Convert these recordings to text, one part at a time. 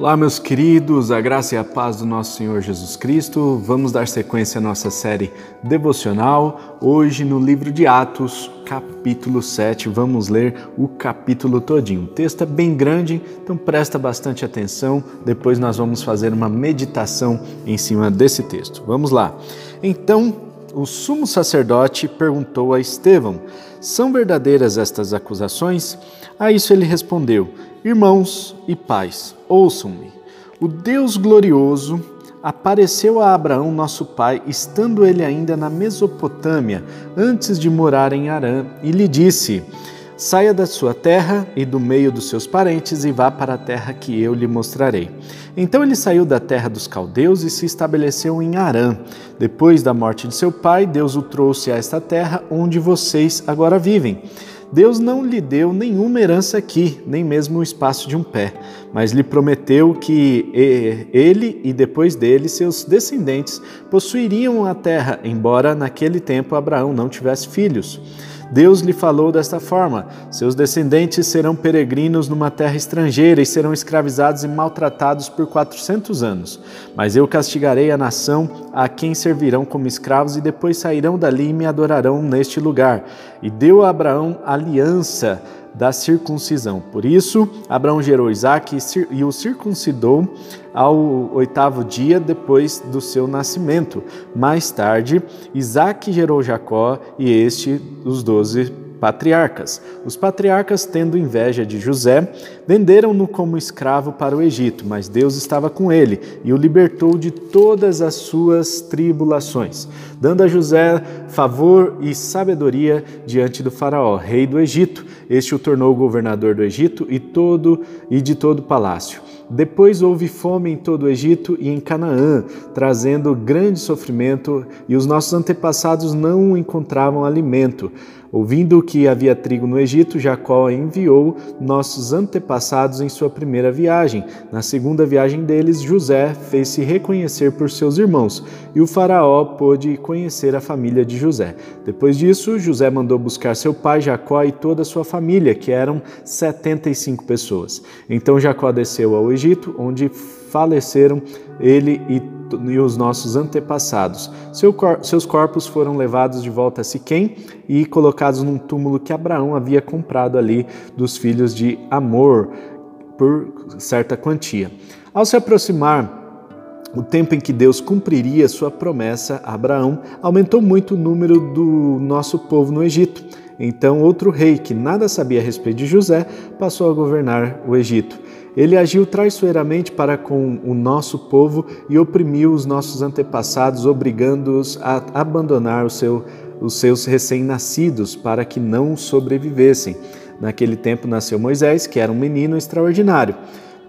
Olá, meus queridos, a graça e a paz do nosso Senhor Jesus Cristo. Vamos dar sequência à nossa série devocional. Hoje, no livro de Atos, capítulo 7, vamos ler o capítulo todinho. O texto é bem grande, então presta bastante atenção. Depois nós vamos fazer uma meditação em cima desse texto. Vamos lá. Então, o sumo sacerdote perguntou a Estevão: São verdadeiras estas acusações? A isso ele respondeu: Irmãos e pais, ouçam-me. O Deus glorioso apareceu a Abraão, nosso pai, estando ele ainda na Mesopotâmia, antes de morar em Arã, e lhe disse: Saia da sua terra e do meio dos seus parentes e vá para a terra que eu lhe mostrarei. Então ele saiu da terra dos caldeus e se estabeleceu em Arã. Depois da morte de seu pai, Deus o trouxe a esta terra onde vocês agora vivem. Deus não lhe deu nenhuma herança aqui, nem mesmo o espaço de um pé, mas lhe prometeu que ele e depois dele seus descendentes possuiriam a terra, embora naquele tempo Abraão não tivesse filhos. Deus lhe falou desta forma: Seus descendentes serão peregrinos numa terra estrangeira e serão escravizados e maltratados por quatrocentos anos. Mas eu castigarei a nação a quem servirão como escravos e depois sairão dali e me adorarão neste lugar. E deu a Abraão aliança da circuncisão. Por isso, Abraão gerou Isaac e o circuncidou ao oitavo dia depois do seu nascimento. Mais tarde, Isaac gerou Jacó e este os doze patriarcas. Os patriarcas, tendo inveja de José, venderam-no como escravo para o Egito, mas Deus estava com ele e o libertou de todas as suas tribulações, dando a José favor e sabedoria diante do faraó, rei do Egito. Este o tornou governador do Egito e todo e de todo o palácio. Depois houve fome em todo o Egito e em Canaã, trazendo grande sofrimento, e os nossos antepassados não encontravam alimento. Ouvindo que havia trigo no Egito, Jacó enviou nossos antepassados em sua primeira viagem. Na segunda viagem deles, José fez-se reconhecer por seus irmãos, e o Faraó pôde conhecer a família de José. Depois disso, José mandou buscar seu pai Jacó e toda a sua família, que eram 75 pessoas. Então Jacó desceu ao Egito, onde faleceram ele e, e os nossos antepassados. Seu cor, seus corpos foram levados de volta a Siquém e colocados num túmulo que Abraão havia comprado ali dos filhos de Amor por certa quantia. Ao se aproximar o tempo em que Deus cumpriria sua promessa a Abraão, aumentou muito o número do nosso povo no Egito. Então, outro rei que nada sabia a respeito de José passou a governar o Egito. Ele agiu traiçoeiramente para com o nosso povo e oprimiu os nossos antepassados, obrigando-os a abandonar o seu, os seus recém-nascidos para que não sobrevivessem. Naquele tempo nasceu Moisés, que era um menino extraordinário.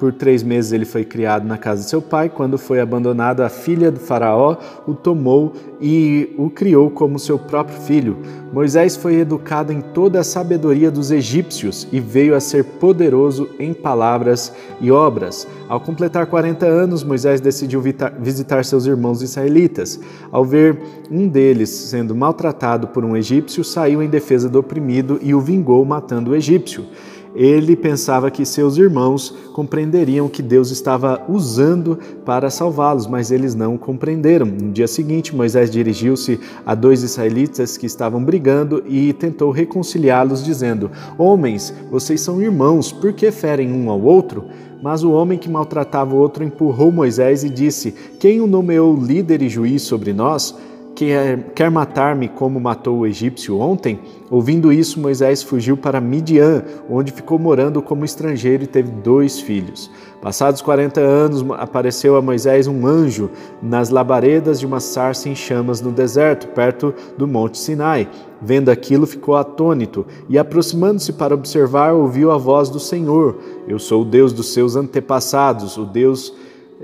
Por três meses ele foi criado na casa de seu pai. Quando foi abandonado, a filha do Faraó o tomou e o criou como seu próprio filho. Moisés foi educado em toda a sabedoria dos egípcios e veio a ser poderoso em palavras e obras. Ao completar 40 anos, Moisés decidiu visitar seus irmãos israelitas. Ao ver um deles sendo maltratado por um egípcio, saiu em defesa do oprimido e o vingou matando o egípcio ele pensava que seus irmãos compreenderiam que Deus estava usando para salvá-los, mas eles não compreenderam. No dia seguinte, Moisés dirigiu-se a dois israelitas que estavam brigando e tentou reconciliá-los, dizendo: Homens, vocês são irmãos, por que ferem um ao outro? Mas o homem que maltratava o outro empurrou Moisés e disse: Quem o nomeou líder e juiz sobre nós? Quer, quer matar-me como matou o egípcio ontem? Ouvindo isso, Moisés fugiu para Midian, onde ficou morando como estrangeiro e teve dois filhos. Passados 40 anos, apareceu a Moisés um anjo nas labaredas de uma sarça em chamas no deserto, perto do Monte Sinai. Vendo aquilo, ficou atônito e, aproximando-se para observar, ouviu a voz do Senhor: Eu sou o Deus dos seus antepassados, o Deus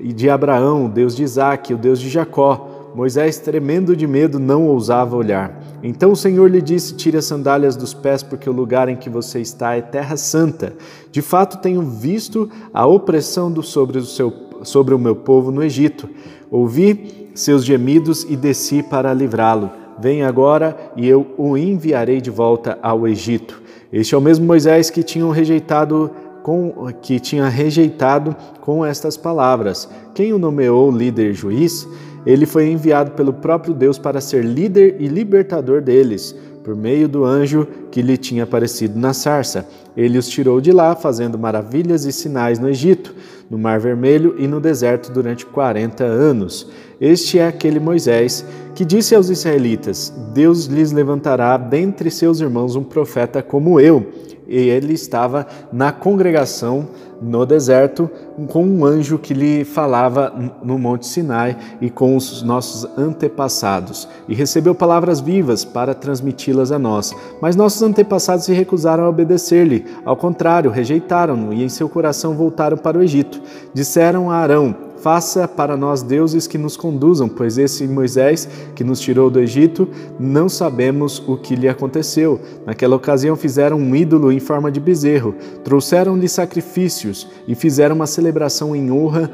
de Abraão, o Deus de Isaque, o Deus de Jacó. Moisés, tremendo de medo, não ousava olhar. Então o Senhor lhe disse: Tire as sandálias dos pés, porque o lugar em que você está é terra santa. De fato, tenho visto a opressão do sobre, o seu, sobre o meu povo no Egito. Ouvi seus gemidos e desci para livrá-lo. Venha agora e eu o enviarei de volta ao Egito. Este é o mesmo Moisés que tinham rejeitado com, que tinha rejeitado com estas palavras. Quem o nomeou líder juiz? Ele foi enviado pelo próprio Deus para ser líder e libertador deles por meio do anjo que lhe tinha aparecido na sarça. Ele os tirou de lá, fazendo maravilhas e sinais no Egito, no Mar Vermelho e no deserto durante quarenta anos. Este é aquele Moisés que disse aos israelitas: Deus lhes levantará dentre seus irmãos um profeta como eu. E ele estava na congregação no deserto com um anjo que lhe falava no Monte Sinai e com os nossos antepassados, e recebeu palavras vivas para transmiti-las a nós. Mas nossos antepassados se recusaram a obedecer-lhe, ao contrário, rejeitaram-no e em seu coração voltaram para o Egito. Disseram a Arão: Faça para nós deuses que nos conduzam, pois esse Moisés que nos tirou do Egito, não sabemos o que lhe aconteceu. Naquela ocasião fizeram um ídolo em forma de bezerro, trouxeram-lhe sacrifícios e fizeram uma celebração em honra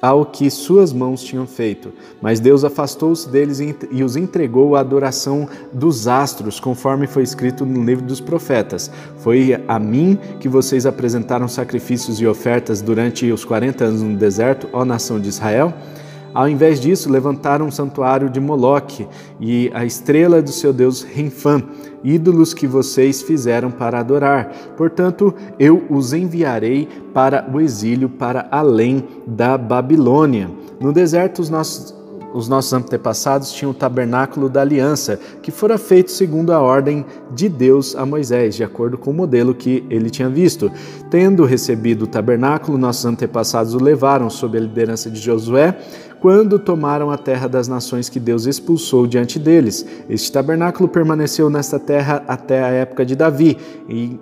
ao que suas mãos tinham feito. Mas Deus afastou-se deles e os entregou à adoração dos astros, conforme foi escrito no livro dos profetas. Foi a mim que vocês apresentaram sacrifícios e ofertas durante os 40 anos no deserto, ó nação de Israel? Ao invés disso, levantaram um santuário de Moloque e a estrela do seu deus Renfã, ídolos que vocês fizeram para adorar. Portanto, eu os enviarei para o exílio para além da Babilônia. No deserto, os nossos os nossos antepassados tinham o tabernáculo da aliança, que fora feito segundo a ordem de Deus a Moisés, de acordo com o modelo que ele tinha visto. Tendo recebido o tabernáculo, nossos antepassados o levaram sob a liderança de Josué quando tomaram a terra das nações que Deus expulsou diante deles. Este tabernáculo permaneceu nesta terra até a época de Davi, e,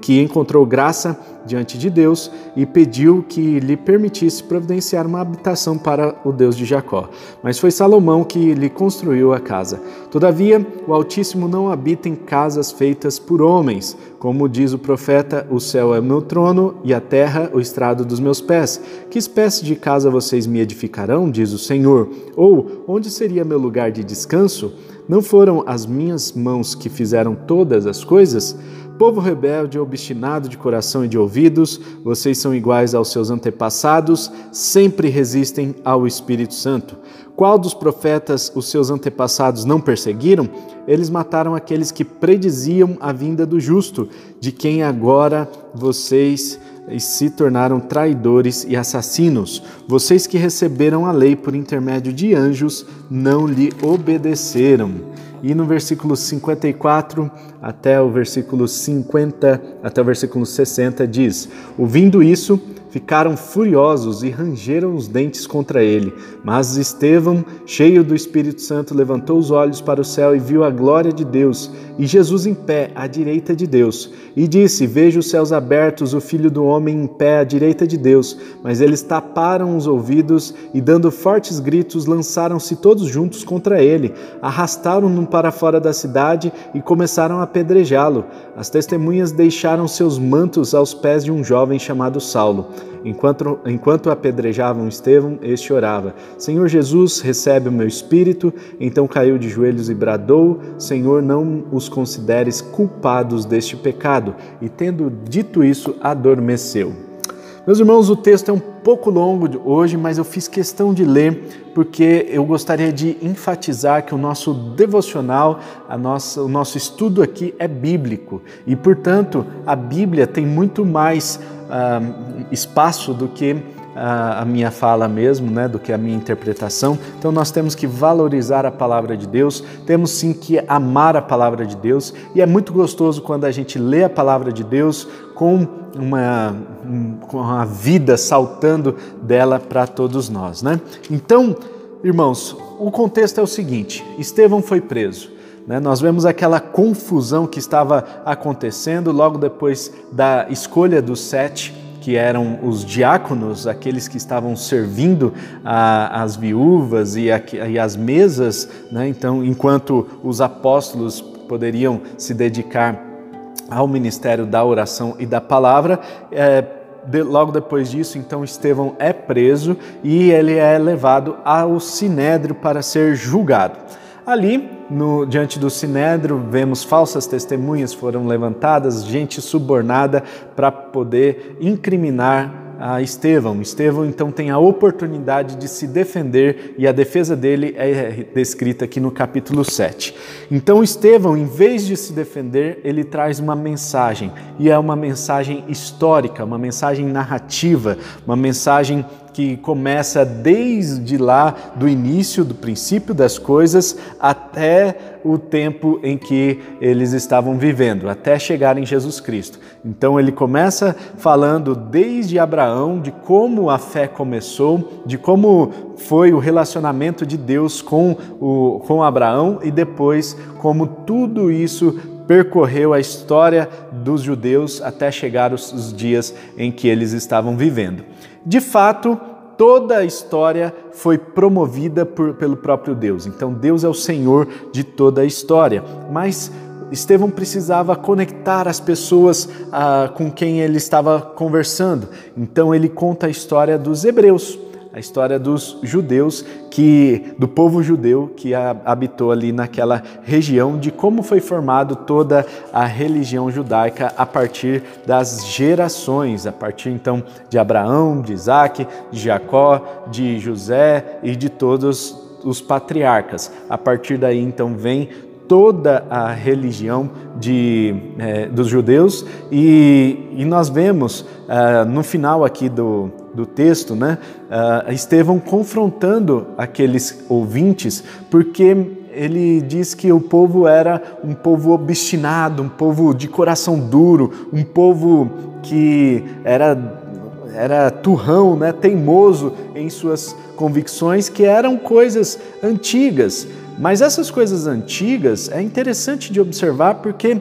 que encontrou graça diante de Deus e pediu que lhe permitisse providenciar uma habitação para o Deus de Jacó. Mas foi Salomão que lhe construiu a casa. Todavia, o Altíssimo não habita em casas feitas por homens. Como diz o profeta, o céu é meu trono e a terra o estrado dos meus pés. Que espécie de casa vocês me edificarão, diz o Senhor? Ou onde seria meu lugar de descanso? Não foram as minhas mãos que fizeram todas as coisas? Povo rebelde, obstinado de coração e de ouvidos, vocês são iguais aos seus antepassados, sempre resistem ao Espírito Santo. Qual dos profetas os seus antepassados não perseguiram? Eles mataram aqueles que prediziam a vinda do justo, de quem agora vocês se tornaram traidores e assassinos. Vocês que receberam a lei por intermédio de anjos não lhe obedeceram. E no versículo 54 até o versículo 50, até o versículo 60 diz: Ouvindo isso, ficaram furiosos e rangeram os dentes contra ele. Mas Estevão, cheio do Espírito Santo, levantou os olhos para o céu e viu a glória de Deus e Jesus em pé à direita de Deus. E disse: Vejo os céus abertos, o Filho do Homem em pé à direita de Deus. Mas eles taparam os ouvidos e, dando fortes gritos, lançaram-se todos juntos contra ele, arrastaram-no para fora da cidade e começaram a apedrejá-lo. As testemunhas deixaram seus mantos aos pés de um jovem chamado Saulo. Enquanto, enquanto apedrejavam Estevão, este orava: Senhor Jesus, recebe o meu espírito. Então caiu de joelhos e bradou: Senhor, não os consideres culpados deste pecado. E tendo dito isso, adormeceu. Meus irmãos, o texto é um pouco longo hoje, mas eu fiz questão de ler porque eu gostaria de enfatizar que o nosso devocional, nossa, o nosso estudo aqui é bíblico e, portanto, a Bíblia tem muito mais espaço do que a, minha fala mesmo, né, do que a minha interpretação. Então nós temos que valorizar a palavra de Deus, temos sim que amar a palavra de Deus e é muito gostoso quando a gente lê a palavra de Deus com uma, com a vida saltando dela para todos nós, né? Então, irmãos, o contexto é o seguinte: Estevão foi preso. Né? Nós vemos aquela confusão que estava acontecendo logo depois da escolha dos sete que eram os diáconos, aqueles que estavam servindo a, as viúvas e, a, e as mesas, né? então, enquanto os apóstolos poderiam se dedicar ao ministério da oração e da palavra, é, de, logo depois disso, então Estevão é preso e ele é levado ao sinédrio para ser julgado. Ali no, diante do Sinédrio, vemos falsas testemunhas foram levantadas, gente subornada para poder incriminar a Estevão. Estevão então tem a oportunidade de se defender e a defesa dele é descrita aqui no capítulo 7. Então Estevão, em vez de se defender, ele traz uma mensagem e é uma mensagem histórica, uma mensagem narrativa, uma mensagem que começa desde lá do início, do princípio das coisas, até o tempo em que eles estavam vivendo, até chegar em Jesus Cristo. Então ele começa falando desde Abraão, de como a fé começou, de como foi o relacionamento de Deus com, o, com Abraão e depois como tudo isso percorreu a história dos judeus até chegar os, dias em que eles estavam vivendo. De fato, toda a história foi promovida por, pelo próprio Deus. Então, Deus é o Senhor de toda a história. Mas Estevão precisava conectar as pessoas ah, com quem ele estava conversando. Então, ele conta a história dos hebreus a história dos judeus que do povo judeu que habitou ali naquela região de como foi formado toda a religião judaica a partir das gerações, a partir então de Abraão, de Isaac, de Jacó, de José e de todos os patriarcas. A partir daí então vem toda a religião de, é, dos judeus e, e nós vemos uh, no final aqui do, do texto, né, uh, Estevão confrontando aqueles ouvintes, porque ele diz que o povo era um povo obstinado, um povo de coração duro, um povo que era, era turrão, né, teimoso em suas convicções, que eram coisas antigas. Mas essas coisas antigas é interessante de observar porque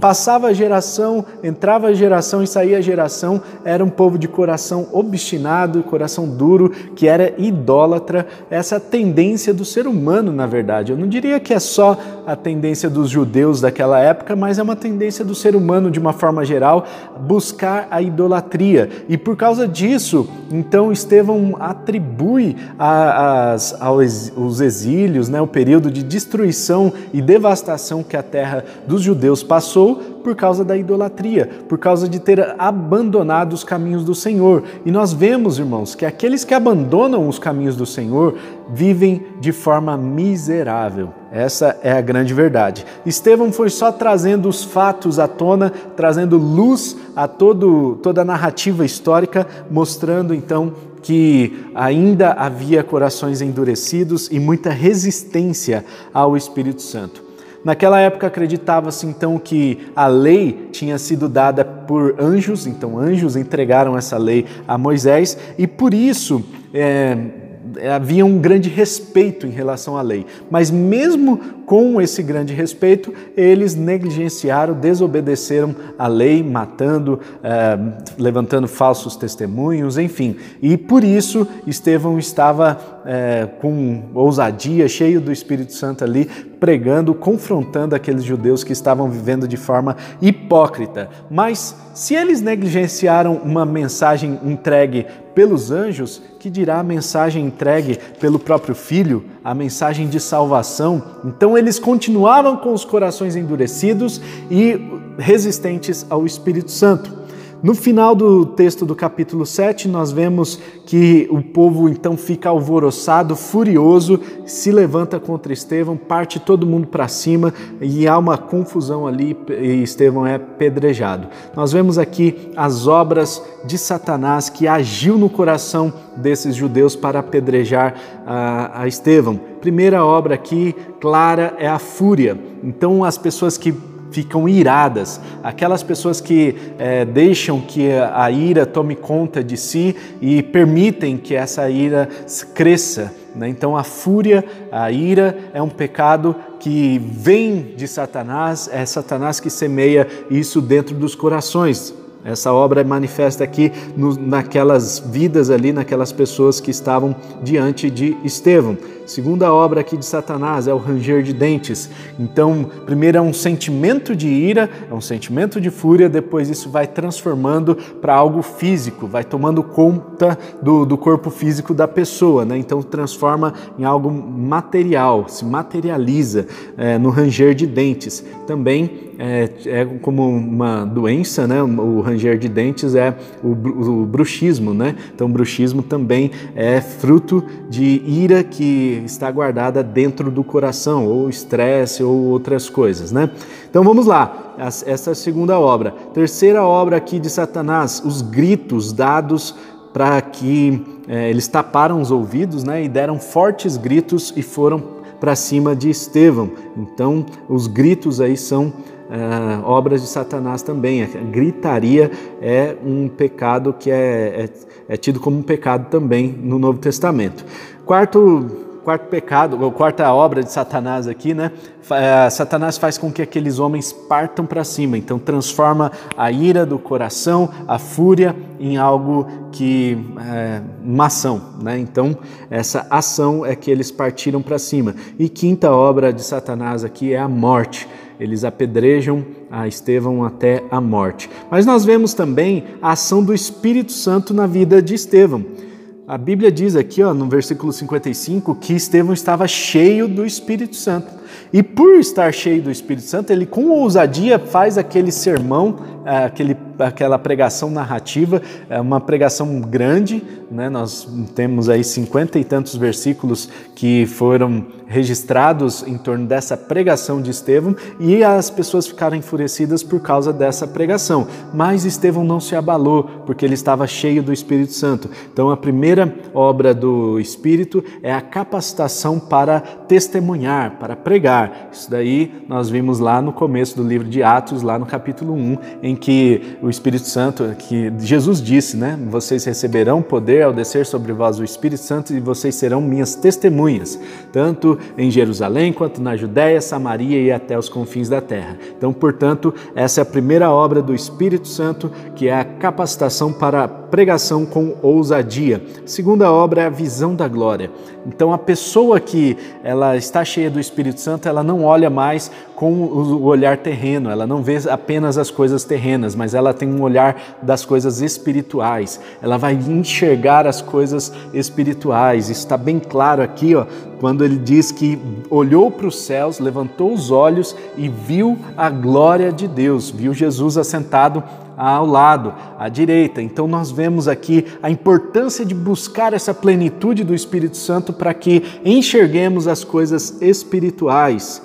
Passava a geração, entrava a geração e saía a geração, era um povo de coração obstinado, coração duro, que era idólatra, essa tendência do ser humano, na verdade. Eu não diria que é só a tendência dos judeus daquela época, mas é uma tendência do ser humano, de uma forma geral, buscar a idolatria. E por causa disso, então Estevão atribui a, aos exílios, né, o período de destruição e devastação que a terra dos judeus passou por causa da idolatria, por causa de ter abandonado os caminhos do Senhor. E nós vemos, irmãos, que aqueles que abandonam os caminhos do Senhor vivem de forma miserável. Essa é a grande verdade. Estevão foi só trazendo os fatos à tona, trazendo luz a todo, toda a narrativa histórica, mostrando então que ainda havia corações endurecidos e muita resistência ao Espírito Santo. Naquela época acreditava-se então que a lei tinha sido dada por anjos, então anjos entregaram essa lei a Moisés e por isso é, havia um grande respeito em relação à lei. Mas mesmo com esse grande respeito, eles negligenciaram, desobedeceram a lei, matando, eh, levantando falsos testemunhos, enfim. E por isso Estevão estava eh, com ousadia, cheio do Espírito Santo ali, pregando, confrontando aqueles judeus que estavam vivendo de forma hipócrita. Mas se eles negligenciaram uma mensagem entregue pelos anjos, que dirá a mensagem entregue pelo próprio Filho, a mensagem de salvação? Então eles continuavam com os corações endurecidos e resistentes ao Espírito Santo. No final do texto do capítulo 7, nós vemos que o povo então fica alvoroçado, furioso, se levanta contra Estevão, parte todo mundo para cima e há uma confusão ali e Estevão é pedrejado. Nós vemos aqui as obras de Satanás que agiu no coração desses judeus para apedrejar a, a Estevão. Primeira obra aqui, clara, é a fúria. Então, as pessoas que ficam iradas, aquelas pessoas que é, deixam que a ira tome conta de si e permitem que essa ira cresça. Né? Então, a fúria, a ira é um pecado que vem de Satanás, é Satanás que semeia isso dentro dos corações. Essa obra é manifesta aqui no, naquelas vidas ali, naquelas pessoas que estavam diante de Estevão. Segunda obra aqui de Satanás é o ranger de dentes. Então, primeiro é um sentimento de ira, é um sentimento de fúria, depois isso vai transformando para algo físico, vai tomando conta do, do corpo físico da pessoa, né? Então transforma em algo material, se materializa é, no ranger de dentes. Também é, é, como uma doença, né? O ranger de dentes é o, o bruxismo, né? Então, o bruxismo também é fruto de ira que está guardada dentro do coração, ou estresse, ou outras coisas, né? Então, vamos lá. Essa é a segunda obra. Terceira obra aqui de Satanás, os gritos dados para que é, eles taparam os ouvidos, né? E deram fortes gritos e foram para cima de Estevão. Então, os gritos aí são Uh, obras de Satanás também. A gritaria é um pecado que é, é, é, tido como um pecado também no Novo Testamento. Quarto, quarto pecado, ou quarta obra de Satanás aqui, né? Uh, Satanás faz com que aqueles homens partam para cima, então transforma a ira do coração, a fúria, em algo que. É, uma ação, né? Então, essa ação é que eles partiram para cima. E quinta obra de Satanás aqui é a morte eles apedrejam a Estevão até a morte. Mas nós vemos também a ação do Espírito Santo na vida de Estevão. A Bíblia diz aqui, ó, no versículo 55, que Estevão estava cheio do Espírito Santo. E por estar cheio do Espírito Santo, ele com ousadia faz aquele sermão, é, aquele, aquela pregação narrativa, é uma pregação grande, né? nós temos aí cinquenta e tantos versículos que foram registrados em torno dessa pregação de Estevão e as pessoas ficaram enfurecidas por causa dessa pregação. Mas Estevão não se abalou, porque ele estava cheio do Espírito Santo. Então a primeira obra do Espírito é a capacitação para testemunhar, para pregar. Isso daí nós vimos lá no começo do livro de Atos, lá no capítulo 1, em que o Espírito Santo, que Jesus disse, né? Vocês receberão poder ao descer sobre vós o Espírito Santo e vocês serão minhas testemunhas, tanto em Jerusalém quanto na Judéia, Samaria e até os confins da terra. Então, portanto, essa é a primeira obra do Espírito Santo, que é a capacitação para pregação com ousadia. Segunda obra é a visão da glória. Então, a pessoa que ela está cheia do Espírito Santo, ela não olha mais com o olhar terreno, ela não vê apenas as coisas terrenas, mas ela tem um olhar das coisas espirituais. Ela vai enxergar as coisas espirituais. Está bem claro aqui, ó, quando ele diz que olhou para os céus, levantou os olhos e viu a glória de Deus, viu Jesus assentado ao lado, à direita. Então nós vemos aqui a importância de buscar essa plenitude do Espírito Santo para que enxerguemos as coisas espirituais.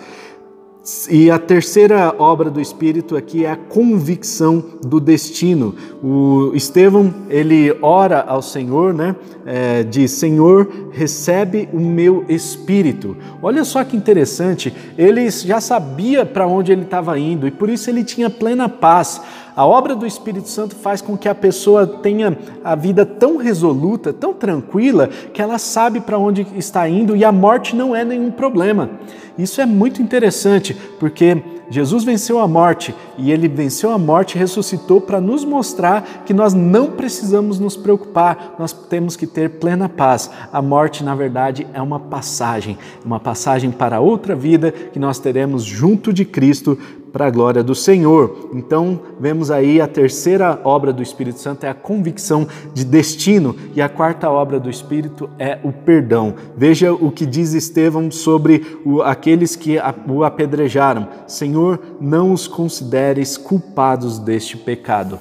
E a terceira obra do Espírito aqui é a convicção do destino. O Estevão ele ora ao Senhor, né? É, diz: Senhor, recebe o meu espírito. Olha só que interessante. Ele já sabia para onde ele estava indo e por isso ele tinha plena paz. A obra do Espírito Santo faz com que a pessoa tenha a vida tão resoluta, tão tranquila, que ela sabe para onde está indo e a morte não é nenhum problema. Isso é muito interessante, porque Jesus venceu a morte e ele venceu a morte e ressuscitou para nos mostrar que nós não precisamos nos preocupar, nós temos que ter plena paz. A morte, na verdade, é uma passagem, uma passagem para outra vida que nós teremos junto de Cristo para a glória do Senhor. Então, vemos aí a terceira obra do Espírito Santo é a convicção de destino e a quarta obra do Espírito é o perdão. Veja o que diz Estevão sobre o, aqueles que o apedrejaram. Senhor, não os consideres culpados deste pecado.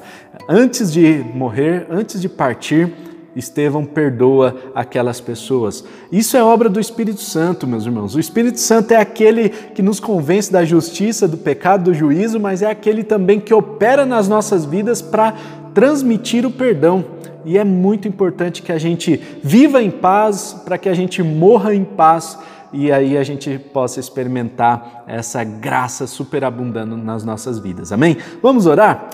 Antes de morrer, antes de partir, Estevão perdoa aquelas pessoas. Isso é obra do Espírito Santo, meus irmãos. O Espírito Santo é aquele que nos convence da justiça, do pecado, do juízo, mas é aquele também que opera nas nossas vidas para transmitir o perdão. E é muito importante que a gente viva em paz, para que a gente morra em paz e aí a gente possa experimentar essa graça superabundando nas nossas vidas. Amém? Vamos orar?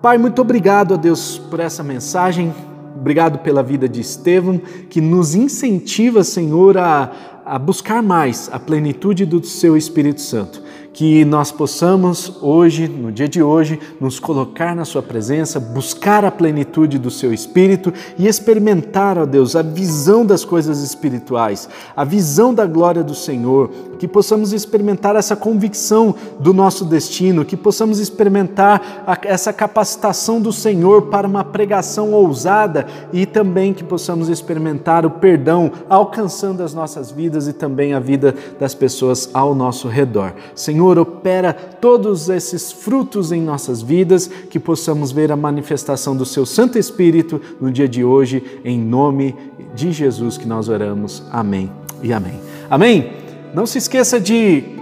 Pai, muito obrigado a Deus por essa mensagem. Obrigado pela vida de Estevão, que nos incentiva, Senhor, a, a buscar mais a plenitude do Seu Espírito Santo. Que nós possamos hoje, no dia de hoje, nos colocar na Sua presença, buscar a plenitude do Seu Espírito e experimentar, ó Deus, a visão das coisas espirituais, a visão da glória do Senhor, que possamos experimentar essa convicção do nosso destino, que possamos experimentar essa capacitação do Senhor para uma pregação ousada e também que possamos experimentar o perdão alcançando as nossas vidas e também a vida das pessoas ao nosso redor. Senhor, Senhor opera todos esses frutos em nossas vidas, que possamos ver a manifestação do Seu Santo Espírito no dia de hoje, em nome de Jesus que nós oramos. Amém e amém. Amém? Não se esqueça de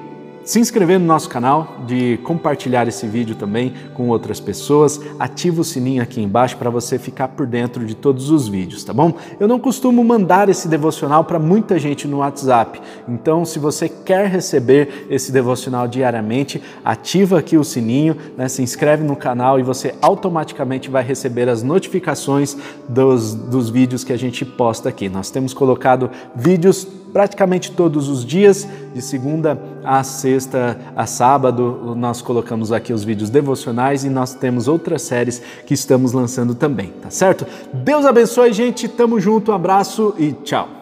se inscrever no nosso canal, de compartilhar esse vídeo também com outras pessoas, ativa o sininho aqui embaixo para você ficar por dentro de todos os vídeos, tá bom? Eu não costumo mandar esse devocional para muita gente no WhatsApp, então se você quer receber esse devocional diariamente, ativa aqui o sininho, né, se inscreve no canal e você automaticamente vai receber as notificações dos, dos vídeos que a gente posta aqui. Nós temos colocado vídeos praticamente todos os dias, de segunda a sexta a sábado, nós colocamos aqui os vídeos devocionais e nós temos outras séries que estamos lançando também, tá certo? Deus abençoe, gente, tamo junto, um abraço e tchau.